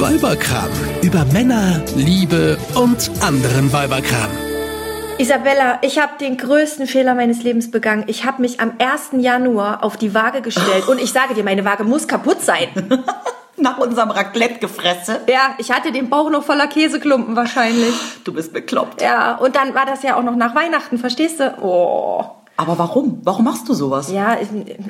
Weiberkram. Über Männer, Liebe und anderen Weiberkram. Isabella, ich habe den größten Fehler meines Lebens begangen. Ich habe mich am 1. Januar auf die Waage gestellt und ich sage dir, meine Waage muss kaputt sein. Nach unserem Raclette-Gefresse. Ja, ich hatte den Bauch noch voller Käseklumpen wahrscheinlich. Du bist bekloppt. Ja, und dann war das ja auch noch nach Weihnachten, verstehst du? Oh. Aber warum? Warum machst du sowas? Ja,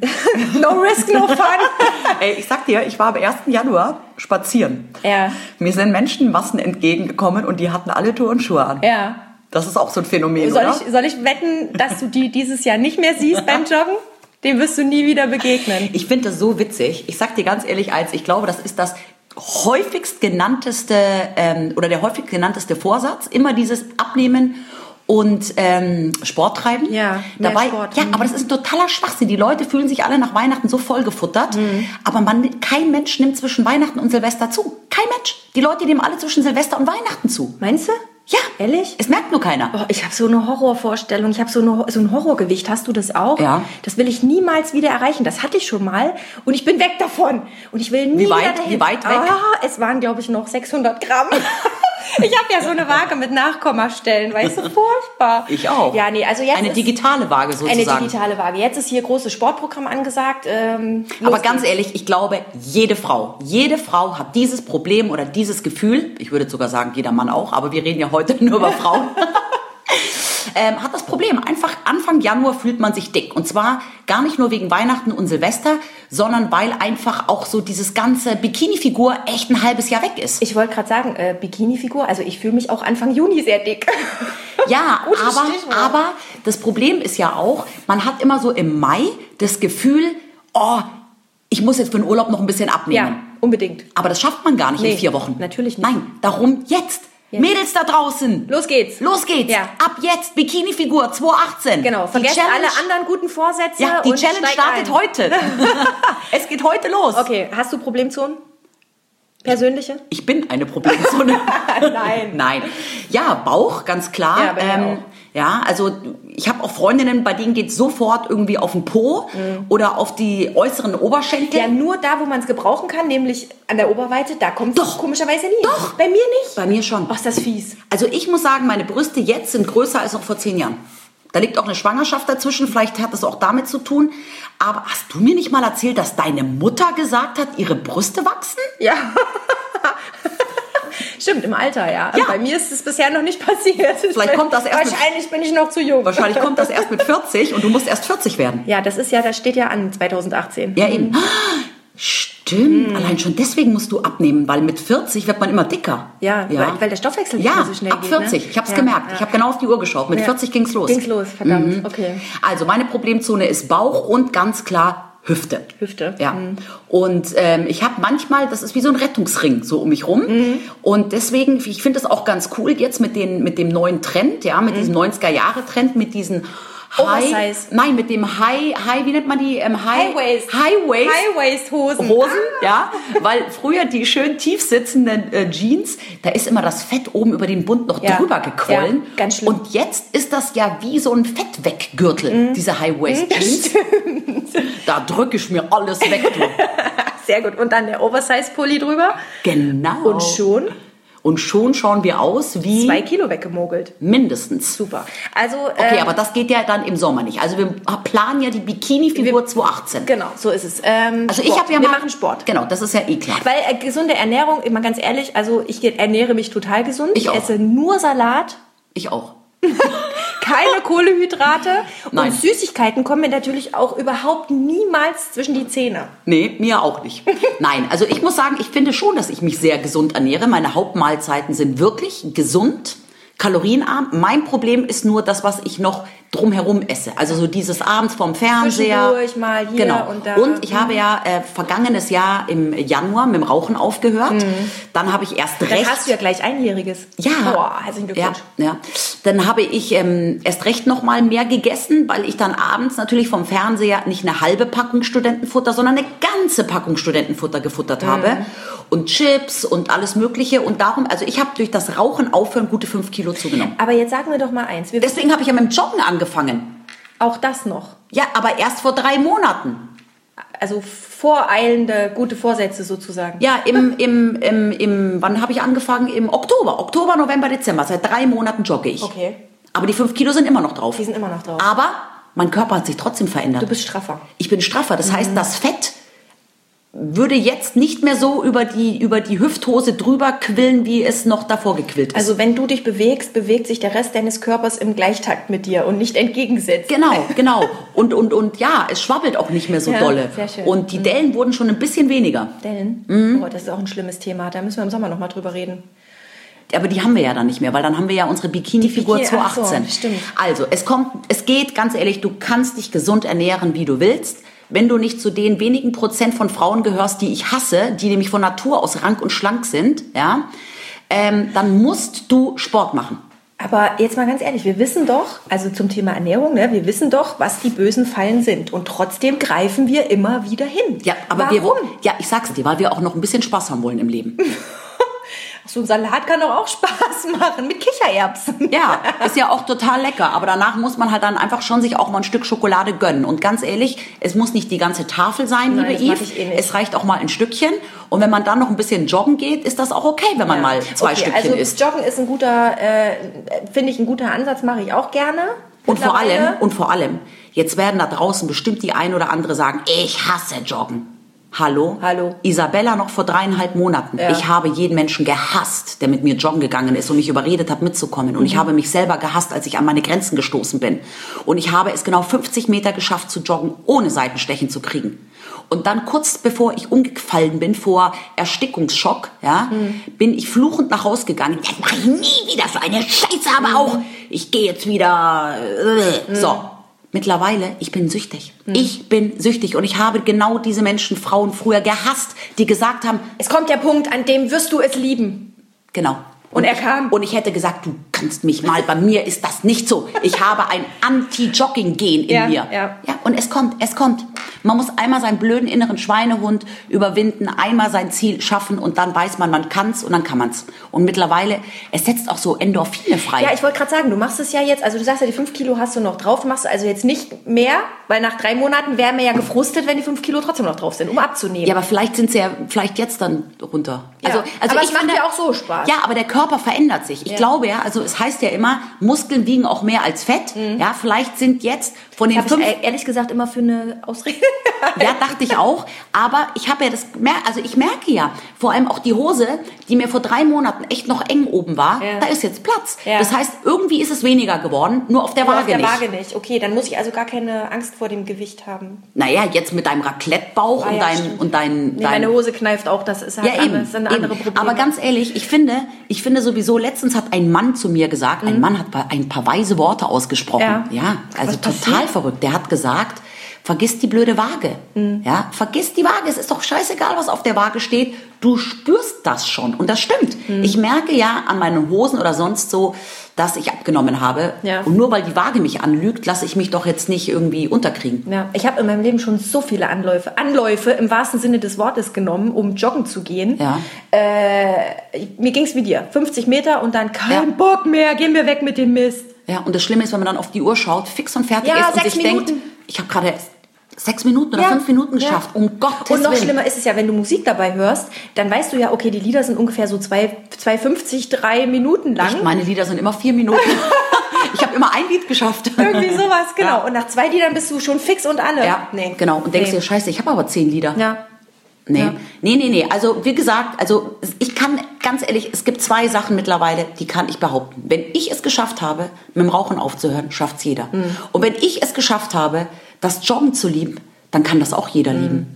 no risk, no fun. Ey, ich sag dir, ich war am 1. Januar spazieren. Ja. Mir sind Menschenmassen entgegengekommen und die hatten alle Turnschuhe an. Ja. Das ist auch so ein Phänomen, Soll oder? ich, soll ich wetten, dass du die dieses Jahr nicht mehr siehst beim Joggen? Dem wirst du nie wieder begegnen. Ich finde das so witzig. Ich sag dir ganz ehrlich eins, ich glaube, das ist das häufigst genannteste ähm, oder der häufigst genannteste Vorsatz. Immer dieses Abnehmen und ähm, Sport treiben. Ja, mehr Dabei, Sport. ja, Mhm. aber das ist ein totaler Schwachsinn. Die Leute fühlen sich alle nach Weihnachten so vollgefuttert, Mhm. aber man, kein Mensch nimmt zwischen Weihnachten und Silvester zu. Kein Mensch. Die Leute nehmen alle zwischen Silvester und Weihnachten zu. Meinst du? Ja, Ehrlich? Es merkt nur keiner. Oh, ich habe so eine Horrorvorstellung. Ich habe so, eine, so ein Horrorgewicht. Hast du das auch? Ja. Das will ich niemals wieder erreichen. Das hatte ich schon mal und ich bin weg davon. Und ich will nie Wie weit- wieder dahin. wie weit weg? Ah, es waren, glaube ich, noch 600 Gramm. ich habe ja so eine Waage mit Nachkommastellen. Weißt du, furchtbar. Ich auch. Ja, nee, also jetzt Eine digitale Waage eine sozusagen. digitale Waage. Jetzt ist hier großes Sportprogramm angesagt. Ähm, Aber ganz ehrlich, ich glaube, jede Frau, jede Frau hat dieses Problem oder dieses Gefühl, ich würde sogar sagen, jeder Mann auch, aber wir reden ja heute nur über Frauen, ähm, hat das Problem. Einfach Anfang Januar fühlt man sich dick. Und zwar gar nicht nur wegen Weihnachten und Silvester, sondern weil einfach auch so dieses ganze Bikini-Figur echt ein halbes Jahr weg ist. Ich wollte gerade sagen, äh, Bikini-Figur. Also ich fühle mich auch Anfang Juni sehr dick. Ja, aber, Stichwort. aber das Problem ist ja auch, man hat immer so im Mai das Gefühl, oh, ich muss jetzt für den Urlaub noch ein bisschen abnehmen. ja, unbedingt. Aber das schafft man gar nicht Nee, in vier Wochen. natürlich nicht. Nein, darum jetzt. Jetzt. Mädels da draußen. Los geht's. Los geht's. Ja. Ab jetzt Bikini-Figur 2018. Genau, vergesst alle anderen guten Vorsätze. Ja, die Challenge startet ein. heute. es geht heute los. Okay, hast du Problemzonen? Persönliche? Ich bin eine Problemzone. Nein. Nein. Ja, Bauch, ganz klar. Ja, auch. Ja, also ich habe auch Freundinnen, bei denen geht sofort irgendwie auf den Po oder auf die äußeren Oberschenkel. Mhm. Ja, nur da, wo man es gebrauchen kann, nämlich an der Oberweite, da kommt es Doch. komischerweise nie. Doch. Bei mir nicht. Bei mir schon. Ach, ist das fies. Also ich muss sagen, meine Brüste jetzt sind größer als noch vor zehn Jahren. Da liegt auch eine Schwangerschaft dazwischen, vielleicht hat das auch damit zu tun. Aber hast du mir nicht mal erzählt, dass deine Mutter gesagt hat, ihre Brüste wachsen? Ja. Stimmt, im Alter, ja. Ja. Bei mir ist es bisher noch nicht passiert. Vielleicht kommt das erst mit- Wahrscheinlich bin ich noch zu jung. Wahrscheinlich kommt das erst mit 40 und du musst erst 40 werden. Ja, das ist ja, das steht ja an 2018. Ja, eben. Stimmt. Allein schon deswegen musst du abnehmen, weil mit 40 wird man immer dicker. Ja, Weil, weil der Stoffwechsel ja, so schnell ab geht. 40. Ne? Ich habe es ja, gemerkt. Ja. Ich habe genau auf die Uhr geschaut. Mit Ja. 40 ging's los. Ging's los, verdammt. Mhm. Okay. Also meine Problemzone ist Bauch und ganz klar Hüfte. Hüfte. Ja. Mhm. Und ähm, ich habe manchmal, das ist wie so ein Rettungsring so um mich rum. Mhm. Und deswegen, ich finde das auch ganz cool jetzt mit, den, mit dem neuen Trend, ja, mit diesem 90er-Jahre-Trend, mit diesen High, Mhm. Oversize. nein, mit dem High, High, wie nennt man die? Ähm, High, High Waist. High Waist. High Waist Hosen. Hosen, ja, weil früher die schön tief sitzenden äh, Jeans, da ist immer das Fett oben über den Bund noch Ja. drüber gequollen. Ja, ganz schlimm. Und jetzt ist das ja wie so ein Fettweggürtel, Mhm. diese High Waist Jeans. Da drücke ich mir alles weg. Sehr gut. Und dann der Oversize-Pulli drüber. Genau. Und schon Und schon schauen wir aus wie zwei Kilo weggemogelt. mindestens. Super. Also, Okay, ähm, aber das geht ja dann im Sommer nicht. Also wir planen ja die Bikini-Figur 2018. genau, so ist es. Ähm, Also ich Sport. habe ja Wir mal, machen Sport. Genau, das ist ja eh klar. Weil äh, gesunde Ernährung, immer ganz ehrlich, also ich ernähre mich total gesund. Ich auch. esse nur Salat, Ich auch. keine Kohlenhydrate Nein. und Süßigkeiten kommen mir natürlich auch überhaupt niemals zwischen die Zähne. Nee, mir auch nicht. Nein, also ich muss sagen, ich finde schon, dass ich mich sehr gesund ernähre. Meine Hauptmahlzeiten sind wirklich gesund, kalorienarm. Mein Problem ist nur das, was ich noch drumherum esse. Also so dieses abends vorm Fernseher. Mal hier genau. und da. Und ich habe ja äh, vergangenes Jahr im Januar mit dem Rauchen aufgehört. Dann habe ich erst Dann recht... hast du ja gleich einjähriges. Ja. Boah, herzlichen Ja, Glückwunsch. ja. Dann habe ich ähm, erst recht noch mal mehr gegessen, weil ich dann abends natürlich vom Fernseher nicht eine halbe Packung Studentenfutter, sondern eine ganze Packung Studentenfutter gefuttert habe und Chips und alles Mögliche. Und darum, also ich habe durch das Rauchen aufhören gute fünf Kilo zugenommen. Aber jetzt sag mir doch mal eins. Wir Deswegen habe ich ja mit dem Joggen angefangen. auch das noch. Ja, aber erst vor drei Monaten. also voreilende gute Vorsätze sozusagen. Ja, im, im, im, im wann habe ich angefangen? Im Oktober. Oktober, November, Dezember. Seit drei Monaten jogge ich. Okay. Aber die fünf Kilo sind immer noch drauf. Die sind immer noch drauf. Aber mein Körper hat sich trotzdem verändert. Du bist straffer. Ich bin straffer. Das Mhm. heißt, das Fett würde jetzt nicht mehr so über die, über die Hüfthose drüber quillen, wie es noch davor gequillt ist. Also wenn du dich bewegst, bewegt sich der Rest deines Körpers im Gleichtakt mit dir und nicht entgegensetzt. Genau, genau. Und, und, und ja, es schwabbelt auch nicht mehr so Ja, dolle. sehr schön. Und die Dellen wurden schon ein bisschen weniger. Dellen? Mhm. Oh, das ist auch ein schlimmes Thema. Da müssen wir im Sommer noch mal drüber reden. Aber die haben wir ja dann nicht mehr, weil dann haben wir ja unsere Bikini-Figur Die Bikini- ach so, 2018. stimmt. Also, es kommt, es geht, ganz ehrlich, du kannst dich gesund ernähren, wie du willst. Wenn du nicht zu den wenigen Prozent von Frauen gehörst, die ich hasse, die nämlich von Natur aus rank und schlank sind, ja, ähm, dann musst du Sport machen. Aber jetzt mal ganz ehrlich, wir wissen doch, also zum Thema Ernährung, ne, wir wissen doch, was die bösen Fallen sind. Und trotzdem greifen wir immer wieder hin. Ja, aber Warum? wir, ja, ich sag's dir, weil wir auch noch ein bisschen Spaß haben wollen im Leben. So ein Salat kann doch auch Spaß machen mit Kichererbsen. Ja, ist ja auch total lecker. Aber danach muss man halt dann einfach schon sich auch mal ein Stück Schokolade gönnen. Und ganz ehrlich, es muss nicht die ganze Tafel sein, Nein, liebe ich eh. Es reicht auch mal ein Stückchen. Und wenn man dann noch ein bisschen joggen geht, ist das auch okay, wenn man Ja. mal zwei okay, Stückchen also isst. Joggen ist ein guter, äh, finde ich ein guter Ansatz, mache ich auch gerne. Und vor allem, und vor allem, jetzt werden da draußen bestimmt die ein oder andere sagen, ich hasse Joggen. Hallo? Hallo. Isabella noch vor dreieinhalb Monaten. Ja. Ich habe jeden Menschen gehasst, der mit mir joggen gegangen ist und mich überredet hat, mitzukommen. Und ich Mhm. habe mich selber gehasst, als ich an meine Grenzen gestoßen bin. Und ich habe es genau 50 Meter geschafft zu joggen, ohne Seitenstechen zu kriegen. Und dann kurz bevor ich umgefallen bin vor Erstickungsschock, ja, Mhm. bin ich fluchend nach Hause gegangen. Das mache ich nie wieder so eine Scheiße, aber auch ich gehe jetzt wieder. Äh, so. Mittlerweile, ich bin süchtig. Ich bin süchtig und ich habe genau diese Menschen, Frauen früher gehasst, die gesagt haben, Es kommt der Punkt, an dem wirst du es lieben. genau. Und er ich, kam. Und ich hätte gesagt, du kannst mich mal, bei mir ist das nicht so. Ich habe ein Anti-Jogging-Gen in Ja, mir. ja. ja. Und es kommt, es kommt. Man muss einmal seinen blöden inneren Schweinehund überwinden, einmal sein Ziel schaffen und dann weiß man, man kann's und dann kann man's. Und mittlerweile, es setzt auch so Endorphine frei. Ja, ich wollte gerade sagen, du machst es ja jetzt, also du sagst ja, die fünf Kilo hast du noch drauf, du machst also jetzt nicht mehr, weil nach drei Monaten wären wir ja gefrustet, wenn die fünf Kilo trotzdem noch drauf sind, um abzunehmen. Ja, aber vielleicht sind sie ja vielleicht jetzt dann runter. Ja, Also, also aber ich es macht finde, ja auch so Spaß. Ja, aber der Körper verändert sich. Ich Ja. glaube ja, also es heißt ja immer, Muskeln wiegen auch mehr als Fett. Ja, vielleicht sind jetzt von den fünf Mhm. ich e- ehrlich gesagt immer für eine Ausrede. ja, dachte ich auch. Aber ich habe ja das, also ich merke ja, vor allem auch die Hose, die mir vor drei Monaten echt noch eng oben war, Ja. da ist jetzt Platz. Ja. Das heißt, irgendwie ist es weniger geworden, nur auf der Nur Waage auf der nicht. Waage nicht. Okay, dann muss ich also gar keine Angst vor dem Gewicht haben. Naja, jetzt mit deinem Raclette-Bauch Ah, und ja, dein, stimmt. und dein, Nee, dein meine Hose kneift auch, das ist halt Ja, eben, alles, sind andere eben. Probleme. Aber ganz ehrlich, ich finde, ich finde sowieso, letztens hat ein Mann zu mir gesagt, ein Mann hat ein paar weise Worte ausgesprochen. Mhm. Ja. Ja, also total? Verrückt. Der hat gesagt, vergiss die blöde Waage. Mhm. Ja, vergiss die Waage. Es ist doch scheißegal, was auf der Waage steht. Du spürst das schon. Und das stimmt. Mhm. Ich merke ja an meinen Hosen oder sonst so, dass ich abgenommen habe. Ja. Und nur weil die Waage mich anlügt, lasse ich mich doch jetzt nicht irgendwie unterkriegen. Ja, ich habe in meinem Leben schon so viele Anläufe, Anläufe im wahrsten Sinne des Wortes genommen, um joggen zu gehen. Ja. Äh, mir ging's wie dir, 50 Meter und dann kein. Bock mehr, gehen wir weg mit dem Mist. Ja, und das Schlimme ist, wenn man dann auf die Uhr schaut, fix und fertig Ja, ist und sich Minuten. denkt, ich habe gerade sechs Minuten oder Ja, fünf Minuten ja. geschafft. Um Gottes Und noch Willen. schlimmer ist es ja, wenn du Musik dabei hörst, dann weißt du ja, okay, die Lieder sind ungefähr so zwei- 2,50, drei Minuten lang. Echt, meine Lieder sind immer vier Minuten. ich habe immer ein Lied geschafft. Irgendwie sowas, genau. Ja. Und nach zwei Liedern bist du schon fix und alle. Ja, genau. Und denkst nee. dir, scheiße, ich habe aber zehn Lieder. Ja. Nee. Ja. nee, nee, nee. Also wie gesagt, also ich kann ganz ehrlich, es gibt zwei Sachen mittlerweile, die kann ich behaupten. Wenn ich es geschafft habe, mit dem Rauchen aufzuhören, schafft's jeder. Mhm. Und wenn ich es geschafft habe, das Joggen zu lieben, dann kann das auch jeder Mhm. lieben.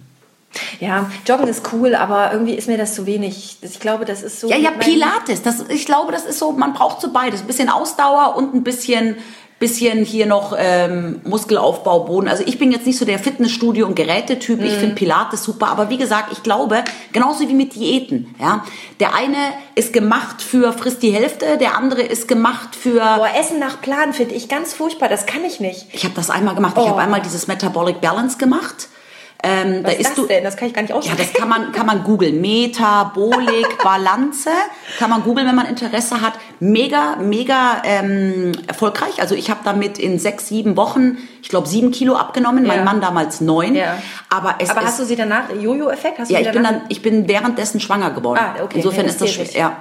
Ja, Joggen ist cool, aber irgendwie ist mir das zu wenig. Ich glaube, das ist so. Ja, ja, Pilates. Das, ich glaube, das ist so, man braucht so beides. Ein bisschen Ausdauer und ein bisschen, bisschen hier noch ähm, Muskelaufbau, Boden. Also ich bin jetzt nicht so der Fitnessstudio- und Gerätetyp. Mhm. Ich finde Pilates super. Aber wie gesagt, ich glaube, genauso wie mit Diäten. Ja, Der eine ist gemacht für frisst die Hälfte, der andere ist gemacht für... Boah, Essen nach Plan finde ich ganz furchtbar. Das kann ich nicht. Ich habe das einmal gemacht. Ich Oh. habe einmal dieses Metabolic Balance gemacht. Ähm, da Was ist isst das du, denn? Das kann ich gar nicht Ja, aussprechen. das kann man, kann man googeln. Metabolik Balance. Kann man googeln, wenn man Interesse hat. Mega, mega ähm, erfolgreich. Also ich habe damit in sechs, sieben Wochen ich glaube, sieben Kilo abgenommen, Ja. mein Mann damals neun. Ja. Aber es Aber ist, hast du sie danach, Jojo-Effekt? Ja, ich bin dann, ich bin währenddessen schwanger geworden. Ah, okay. Insofern ist das das schwer. nicht. Ja.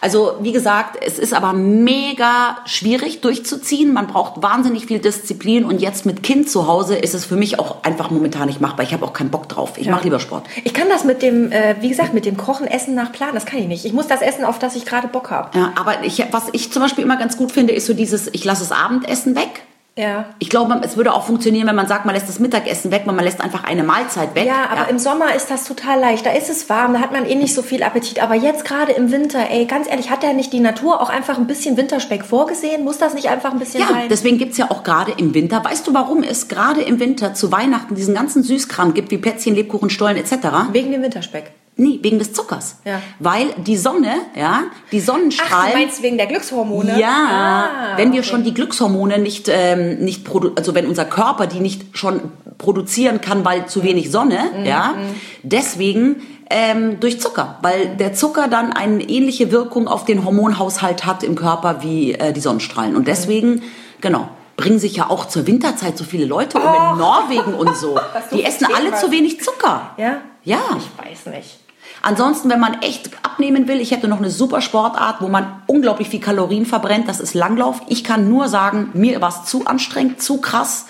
Also wie gesagt, es ist aber mega schwierig durchzuziehen. Man braucht wahnsinnig viel Disziplin und jetzt mit Kind zu Hause ist es für mich auch einfach momentan nicht machbar. Ich habe auch keinen Bock drauf. Ich mache lieber Sport. Ich kann das mit dem, äh, wie gesagt, mit dem Kochen, Essen nach Plan, das kann ich nicht. Ich muss das essen, auf das ich gerade Bock habe. Ja, aber ich, was ich zum Beispiel immer ganz gut finde, ist so dieses, ich lasse das Abendessen weg. Ja. Ich glaube, es würde auch funktionieren, wenn man sagt, man lässt das Mittagessen weg, weil man lässt einfach eine Mahlzeit weg. Ja, aber im Sommer ist das total leicht. Da ist es warm, da hat man eh nicht so viel Appetit. Aber jetzt gerade im Winter, ey, ganz ehrlich, hat ja nicht die Natur auch einfach ein bisschen Winterspeck vorgesehen? Muss das nicht einfach ein bisschen Ja, sein? deswegen gibt's ja auch gerade im Winter, weißt du, warum es gerade im Winter zu Weihnachten diesen ganzen Süßkram gibt, wie Plätzchen, Lebkuchen, Stollen etc.? Wegen dem Winterspeck. Nee, wegen des Zuckers. Ja. Weil die Sonne, ja, die Ach, Sonnenstrahlen... du meinst wegen der Glückshormone? Ja, Ah, wenn wir okay. schon die Glückshormone nicht, ähm, nicht produ also wenn unser Körper die nicht schon produzieren kann, weil zu wenig Sonne, Mhm, ja, deswegen ähm, durch Zucker, weil der Zucker dann eine ähnliche Wirkung auf den Hormonhaushalt hat im Körper wie äh, die Sonnenstrahlen. Und deswegen, genau, bringen sich ja auch zur Winterzeit so viele Leute um in Norwegen und so. Die essen alle was. zu wenig Zucker. Ja? Ja. Ich weiß nicht. Ansonsten, wenn man echt abnehmen will, ich hätte noch eine super Sportart, wo man unglaublich viel Kalorien verbrennt. Das ist Langlauf. Ich kann nur sagen, mir war es zu anstrengend, zu krass.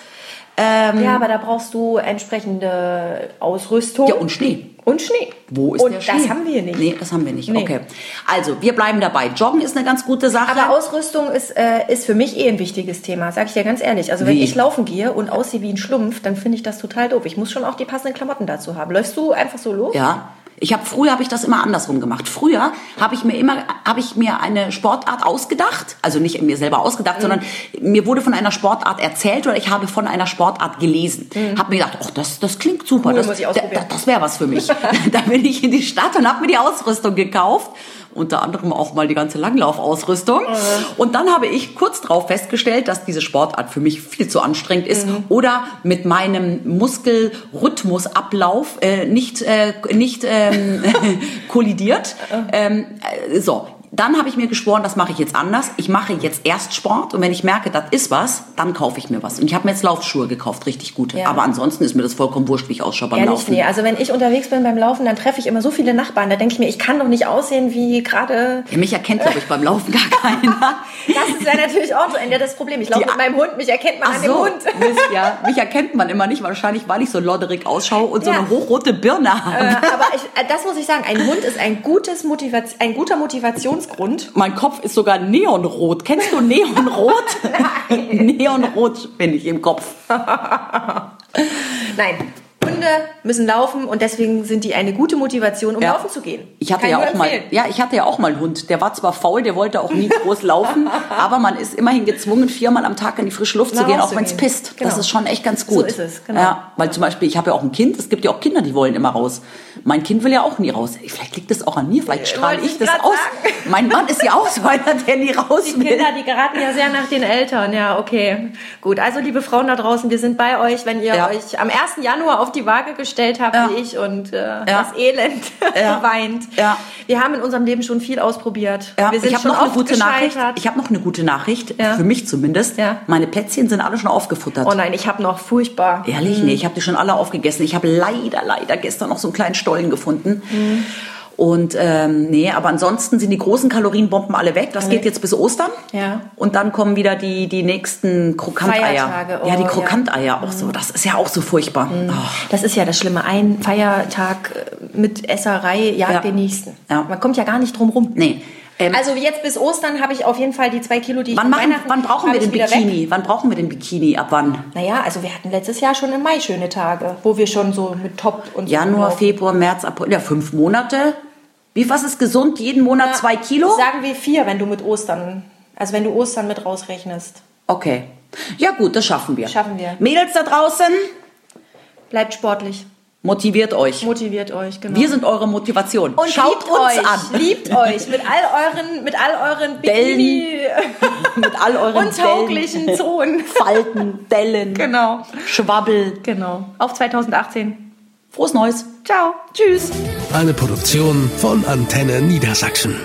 Ja, aber da brauchst du entsprechende Ausrüstung. Ja, und Schnee. Und Schnee. Wo ist und der Schnee? das haben wir nicht. Nee, das haben wir nicht. Nee. Okay. Also, wir bleiben dabei. Joggen ist eine ganz gute Sache. Aber Ausrüstung ist, äh, ist für mich eh ein wichtiges Thema, sag ich dir ganz ehrlich. Also wenn Wie? ich laufen gehe und aussehe wie ein Schlumpf, dann finde ich das total doof. Ich muss schon auch die passenden Klamotten dazu haben. Läufst du einfach so los? Ja. Ich habe früher habe ich das immer andersrum gemacht. Früher habe ich mir immer habe ich mir eine Sportart ausgedacht, also nicht mir selber ausgedacht, Mhm. sondern mir wurde von einer Sportart erzählt oder ich habe von einer Sportart gelesen. Habe mir gedacht, oh, das das klingt super, Mhm. Cool, das da- das wäre was für mich. da bin ich in die Stadt und habe mir die Ausrüstung gekauft. Unter anderem auch mal die ganze Langlaufausrüstung. Mhm. Und dann habe ich kurz darauf festgestellt, dass diese Sportart für mich viel zu anstrengend ist Mhm. oder mit meinem Muskelrhythmusablauf äh, nicht, äh, nicht ähm, kollidiert. Ähm, äh, so, dann habe ich mir geschworen, das mache ich jetzt anders. Ich mache jetzt erst Sport und wenn ich merke, das ist was, dann kaufe ich mir was. Und ich habe mir jetzt Laufschuhe gekauft, richtig gute. Ja. Aber ansonsten ist mir das vollkommen wurscht, wie ich ausschaue beim Ehrlich, Laufen. nee. Also wenn ich unterwegs bin beim Laufen, dann treffe ich immer so viele Nachbarn. Da denke ich mir, ich kann doch nicht aussehen wie gerade... Ja, mich erkennt, glaube ich, beim Laufen gar keiner. Das ist ja natürlich auch so ein das Problem. Ich laufe mit meinem Hund, mich erkennt man Ach an dem so, Hund. Mist, ja. Mich erkennt man immer nicht, wahrscheinlich, weil ich so lodderig ausschaue und so Ja. eine hochrote Birne habe. Äh, aber ich, äh, das muss ich sagen, ein Hund ist ein, gutes Motivation, ein guter Motivationsgrund. Mein Kopf ist sogar neonrot. Kennst du neonrot? neonrot bin ich im Kopf. Nein, Hunde müssen laufen und deswegen sind die eine gute Motivation, um Ja. laufen zu gehen. Ich hatte Kann ja auch mal, empfehlen. ja, ich hatte ja auch mal einen Hund. Der war zwar faul, der wollte auch nie groß laufen, aber man ist immerhin gezwungen, viermal am Tag in die frische Luft zu Mal gehen, auch wenn es pisst. Genau. Das ist schon echt ganz So gut. ist es, genau. Ja, weil zum Beispiel, ich habe ja auch ein Kind. Es gibt ja auch Kinder, die wollen immer raus. Mein Kind will ja auch nie raus. Vielleicht liegt das auch an mir. Vielleicht strahle wollte ich das aus. sagen. Mein Mann ist ja auch so einer, der nie raus Die will. Kinder, die geraten ja sehr nach den Eltern. Ja, okay. Gut, also liebe Frauen da draußen, wir sind bei euch, wenn ihr Ja. euch am 1. Januar auf die Waage gestellt habt, Ja. wie ich, und äh, das Elend Ja. weint. Ja. Wir haben in unserem Leben schon viel ausprobiert. Ja, wir sind ich habe noch eine gute Nachricht. Ich habe noch eine gute Nachricht, Ja. für mich zumindest. Ja. Meine Plätzchen sind alle schon aufgefuttert. Oh nein, ich habe noch furchtbar. Ehrlich? Nee, ich habe die schon alle aufgegessen. Ich habe leider, leider gestern noch so einen kleinen Stollen gefunden. Mhm. Und ähm, nee, aber ansonsten sind die großen Kalorienbomben alle weg. Das geht jetzt bis Ostern. Ja. Und dann kommen wieder die, die nächsten Krokanteier. Feiertage, oh, ja, die ja. Mhm. Krokanteier auch so. Das ist ja auch so furchtbar. Oh. Das ist ja das Schlimme. Ein Feiertag äh, mit Esserei jagt Ja. den nächsten. Ja. Man kommt ja gar nicht drum rum. Nee. Ähm, Also jetzt bis Ostern habe ich auf jeden Fall die zwei Kilo, die ich wann, machen, wann brauchen wir den Bikini? Weg. Wann brauchen wir den Bikini? Ab wann? Naja, also wir hatten letztes Jahr schon im Mai schöne Tage, wo wir schon so mit Top und so Januar. Februar, März, April. Ja, fünf Monate. Wie was ist gesund? Jeden Monat zwei Kilo? Sagen wir vier, wenn du mit Ostern, also wenn du Ostern mit rausrechnest. Okay. Ja gut, das schaffen wir. Schaffen wir. Mädels da draußen, Bleibt sportlich, motiviert euch. motiviert euch, genau. Wir sind eure Motivation. und Schaut liebt uns euch, an. liebt euch mit all euren, mit all euren Bikini Mit all euren untauglichen Zonen. Falten, Dellen, Genau. Schwabbel. Genau. Auf 2018. Frohes Neues. Ciao. Tschüss. Eine Produktion von Antenne Niedersachsen.